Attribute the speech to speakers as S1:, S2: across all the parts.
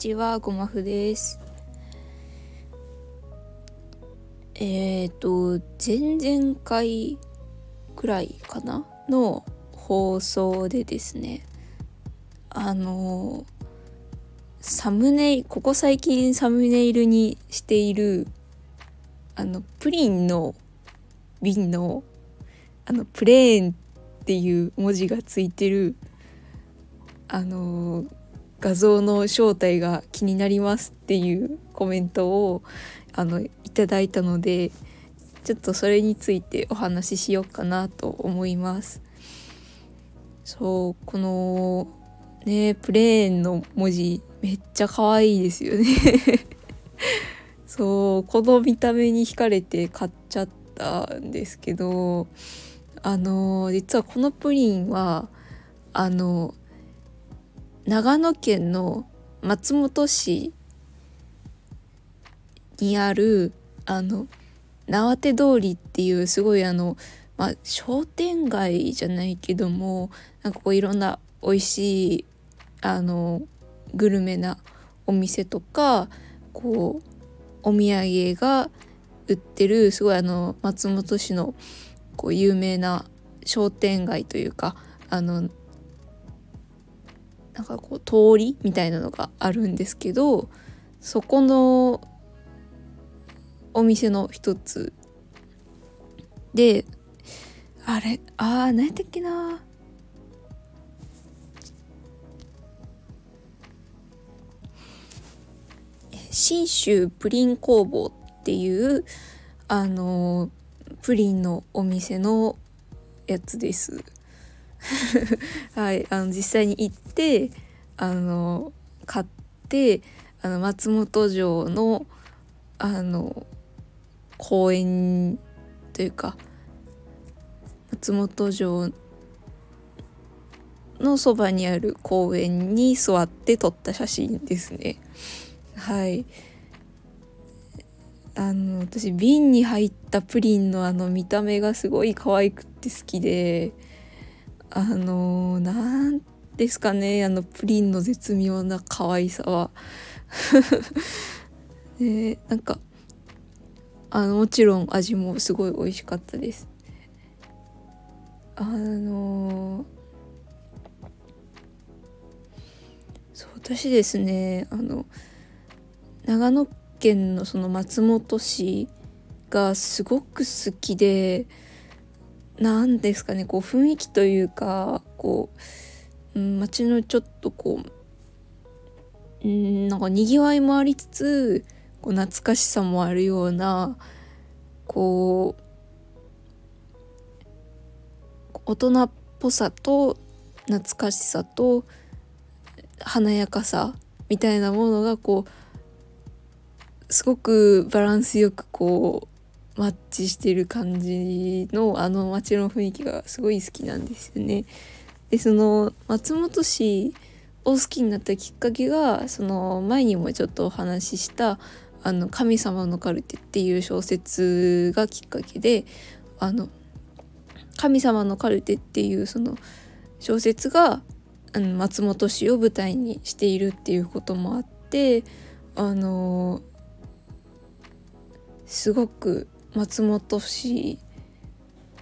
S1: ちは、ごまふです。えっ、ー、と、前々回くらいかなの放送でですね、あの、サムネイここ最近サムネイルにしている、あの、プリンの瓶の、あの、プレーンっていう文字がついてる、あの画像の正体が気になりますっていうコメントをあのいただいたのでちょっとそれについてお話ししようかなと思います。そうこのねプレーンの文字めっちゃ可愛いですよね そうこの見た目に惹かれて買っちゃったんですけどあの実はこのプリンはあの長野県の松本市にあるあの縄手通りっていうすごいあの、まあ、商店街じゃないけどもなんかこういろんな美味しいあのグルメなお店とかこうお土産が売ってるすごいあの松本市のこう有名な商店街というかあのなんかこう通りみたいなのがあるんですけどそこのお店の一つであれあー何やったっけな信州プリン工房っていうあのプリンのお店のやつです。はい、あの実際に行ってあの買ってあの松本城のあの公園というか松本城のそばにある公園に座って撮った写真ですね。はいあの私瓶に入ったプリンのあの見た目がすごい可愛くって好きであの何ですかね。あのプリンの絶妙な可愛さは。でなんかあのもちろん味もすごい美味しかったです。あのそう私ですねあの長野県のその松本市がすごく好きで何ですかねこう雰囲気というかこう、街のちょっとこう、うん、なんかにぎわいもありつつこう懐かしさもあるようなこう大人っぽさと懐かしさと華やかさみたいなものがこうすごくバランスよくこうマッチしてる感じのあの街の雰囲気がすごい好きなんですよね。でその松本市を好きになったきっかけがその前にもちょっとお話しした「あの神様のカルテ」っていう小説がきっかけであの神様のカルテっていうその小説があの松本市を舞台にしているっていうこともあってあのすごく松本市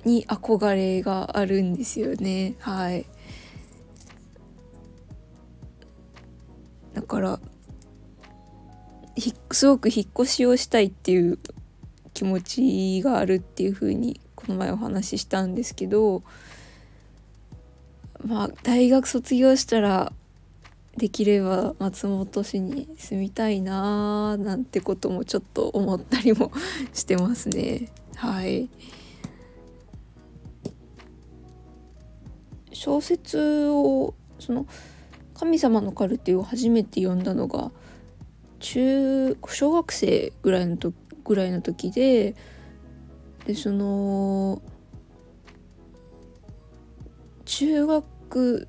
S1: に憧れがあるんですよね。はい。だからすごく引っ越しをしたいっていう気持ちがあるっていう風にこの前お話ししたんですけどまあ大学卒業したらできれば松本市に住みたいなーなんてこともちょっと思ったりもしてますね。はい。小説をその「神様のカルテ」を初めて読んだのが中小学生ぐらいのとぐらいの時ででその中学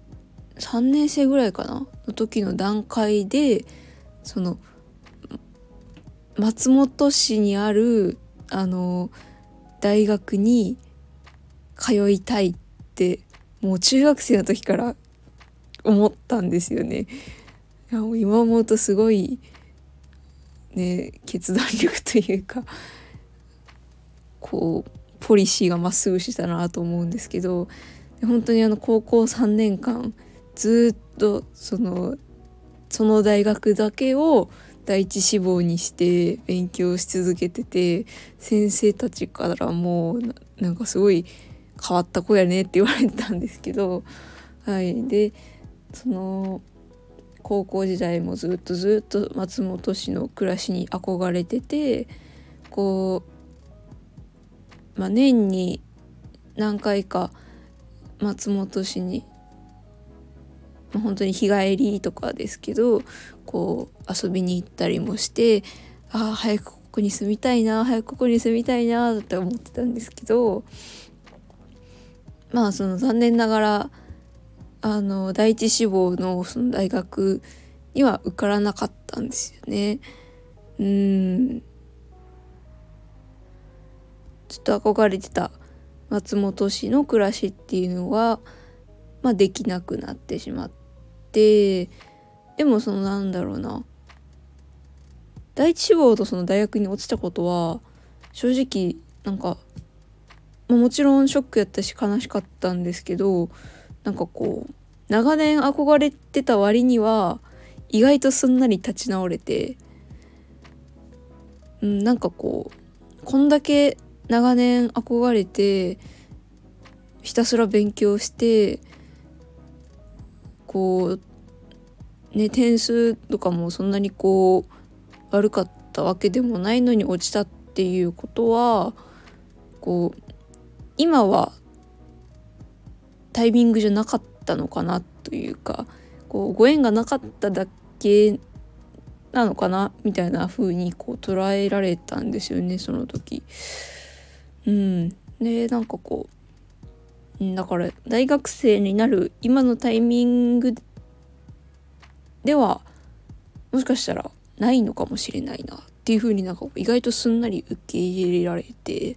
S1: 3年生ぐらいかなの時の段階でその松本市にあるあの大学に通いたいってもう中学生の時から思ったんですよね。いやもう今思うとすごいね決断力というかこうポリシーがまっすぐしたなと思うんですけど本当にあの高校3年間ずっとそのその大学だけを第一志望にして勉強し続けてて先生たちからもうなんかすごい変わった子やねって言われたんですけどはいでその高校時代もずっとずっと松本市の暮らしに憧れててこう、まあ、年に何回か松本市に、まあ、本当に日帰りとかですけどこう遊びに行ったりもしてああ早くここに住みたいな早くここに住みたいなって思ってたんですけどまあその残念ながらあの第一志望のその大学には受からなかったんですよね。うんちょっと憧れてた松本市の暮らしっていうのが、まあ、できなくなってしまってでもそのなんだろうな第一志望とその大学に落ちたことは正直なんか、まあ、もちろんショックやったし悲しかったんですけどなんかこう長年憧れてた割には意外とすんなり立ち直れて、うん、なんかこうこんだけ長年憧れてひたすら勉強してこうね点数とかもそんなにこう悪かったわけでもないのに落ちたっていうことはこう今はタイミングじゃなかったのかなというかこうご縁がなかっただけなのかなみたいな風にこう捉えられたんですよねその時。うん、でなんかこうだから大学生になる今のタイミングではもしかしたらないのかもしれないなっていう風になんか意外とすんなり受け入れられて。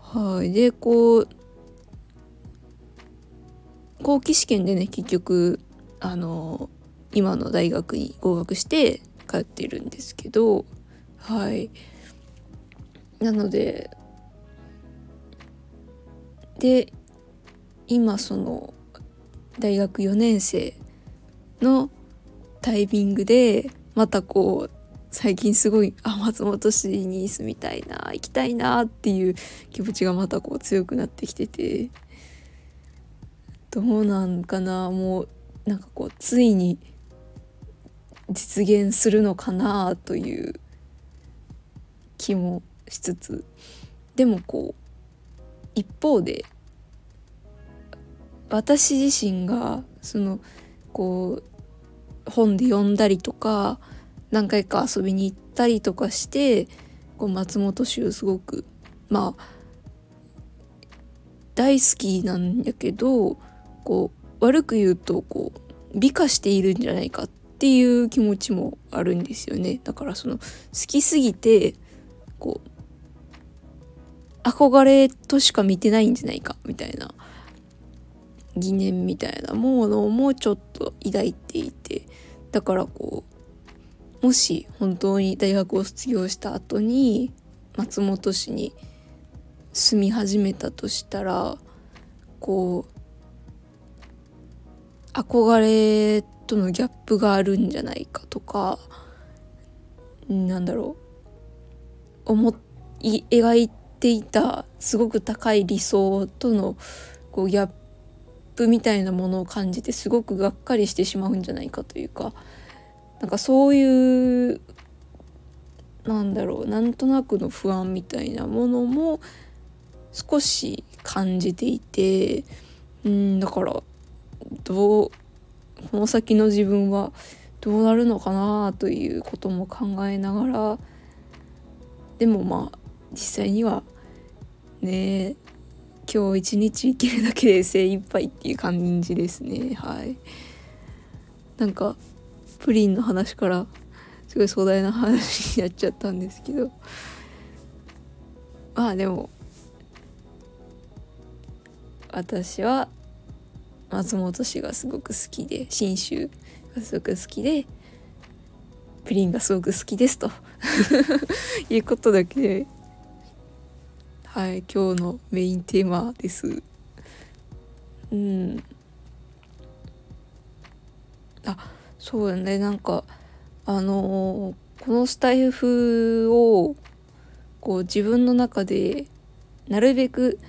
S1: はい。でこう後期試験でね結局あの今の大学に合格して通ってるんですけどはい。なのでで今その大学4年生のタイミングでまたこう最近すごいあ松本市に住みたいな行きたいなっていう気持ちがまたこう強くなってきてて。どうなんかなもうなんかこうついに実現するのかなという気もしつつでもこう一方で私自身がそのこう本で読んだりとか何回か遊びに行ったりとかしてこう松本州すごくまあ大好きなんやけどこう悪く言うとこう美化しているんじゃないかっていう気持ちもあるんですよね。だからその好きすぎてこう憧れとしか見てないんじゃないかみたいな疑念みたいなものもちょっと抱いていてだからこうもし本当に大学を卒業した後に松本市に住み始めたとしたらこう憧れとのギャップがあるんじゃないかとかなんだろう。思い描いていたすごく高い理想とのこうギャップみたいなものを感じてすごくがっかりしてしまうんじゃないかというか。なんかそういうなんだろうなんとなくの不安みたいなものも少し感じていて。うんだからどうこの先の自分はどうなるのかなということも考えながらでもまあ実際にはね今日一日生きるだけで精一杯っていう感じですね。はい。なんかプリンの話からすごい壮大な話になっちゃったんですけど。まあでも私は松本氏がすごく好きで信州がすごく好きでプリンがすごく好きですと。いうことだけではい今日のメインテーマです。うん。あそうだね。なんかあのー、このスタイフをこう自分の中でなるべく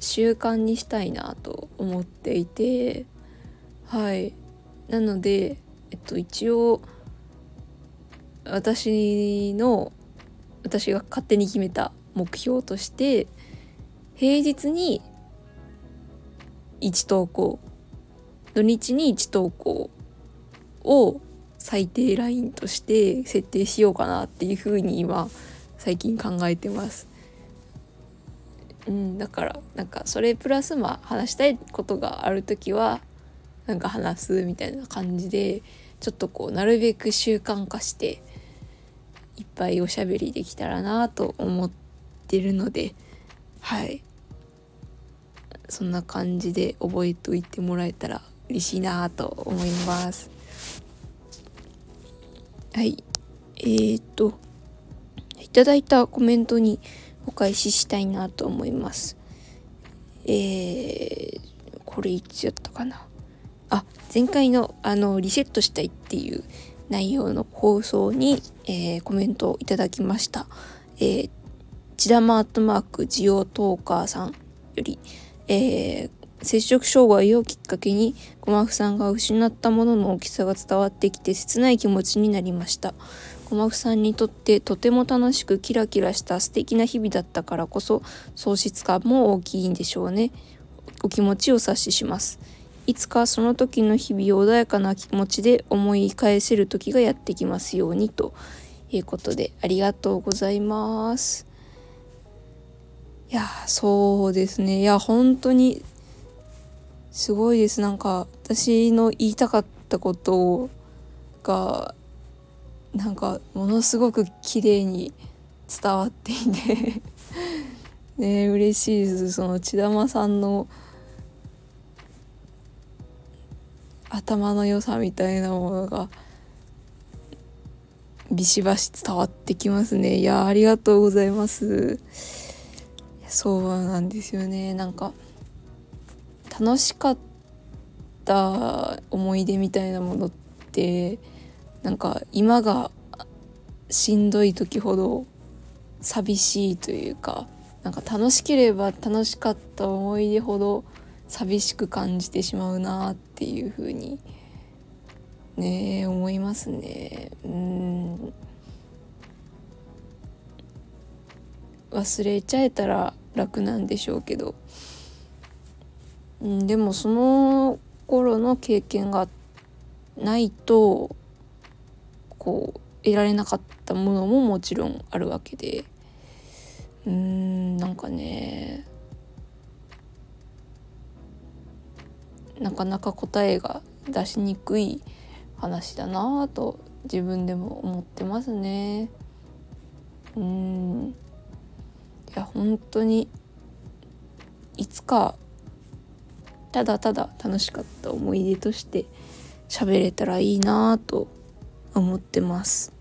S1: 習慣にしたいなと思っていてはいなのでえっと一応私の私が勝手に決めた目標として平日に1投稿土日に1投稿を最低ラインとして設定しようかなっていうふうに今最近考えてます。うん、だからなんかそれプラスまあ話したいことがある時はなんか話すみたいな感じでちょっとこうなるべく習慣化していっぱいおしゃべりできたらなと思ってるのではいそんな感じで覚えておいてもらえたら嬉しいなと思います。はいえー、っといただいたコメントにお返ししたいなと思います。えー、これいつやったかな？あ前回のあのリセットしたいっていう内容の放送に、えー、コメントをいただきました、えー、千玉アットマークジオトーカーさんより、えー、摂食障害をきっかけに小マフさんが失ったものの大きさが伝わってきて切ない気持ちになりました。小マフさんにとってとても楽しくキラキラした素敵な日々だったからこそ喪失感も大きいんでしょうね。お気持ちを察しします。いつかその時の日々を穏やかな気持ちで思い返せる時がやってきますようにということでありがとうございます。いやそうですね。いや本当にすごいです。なんか私の言いたかったことがなんかものすごく綺麗に伝わっていて。ね嬉しいです。その千玉さんの頭の良さみたいなものがビシバシ伝わってきますね。いやありがとうございます。そうなんですよね。なんか楽しかった思い出みたいなものってなんか今がしんどい時ほど寂しいというかなんか楽しければ楽しかった思い出ほど寂しく感じてしまうなっていうふうにね思いますね。うん。忘れちゃえたら楽なんでしょうけど。うん、でもその頃の経験がないとこう得られなかったものももちろんあるわけで。うーんなんかね。なかなか答えが出しにくい話だなぁと自分でも思ってますね。うん。いや本当にいつかただただ楽しかった思い出として喋れたらいいなと思ってます。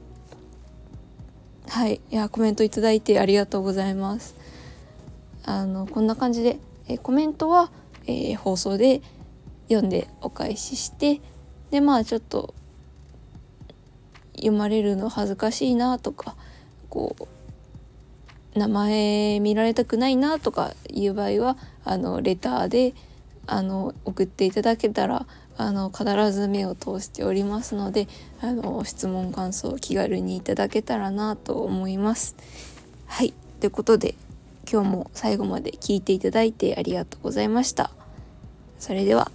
S1: はい。いやコメントいただいてありがとうございます。あのこんな感じでえコメントは、えー、放送で読んでお返ししてでまあちょっと読まれるの恥ずかしいなとかこう名前見られたくないなとかいう場合はあのレターであの送っていただけたらあの必ず目を通しておりますのであの質問感想気軽にいただけたらなと思います。はいということで今日も最後まで聞いていただいてありがとうございました。それでは。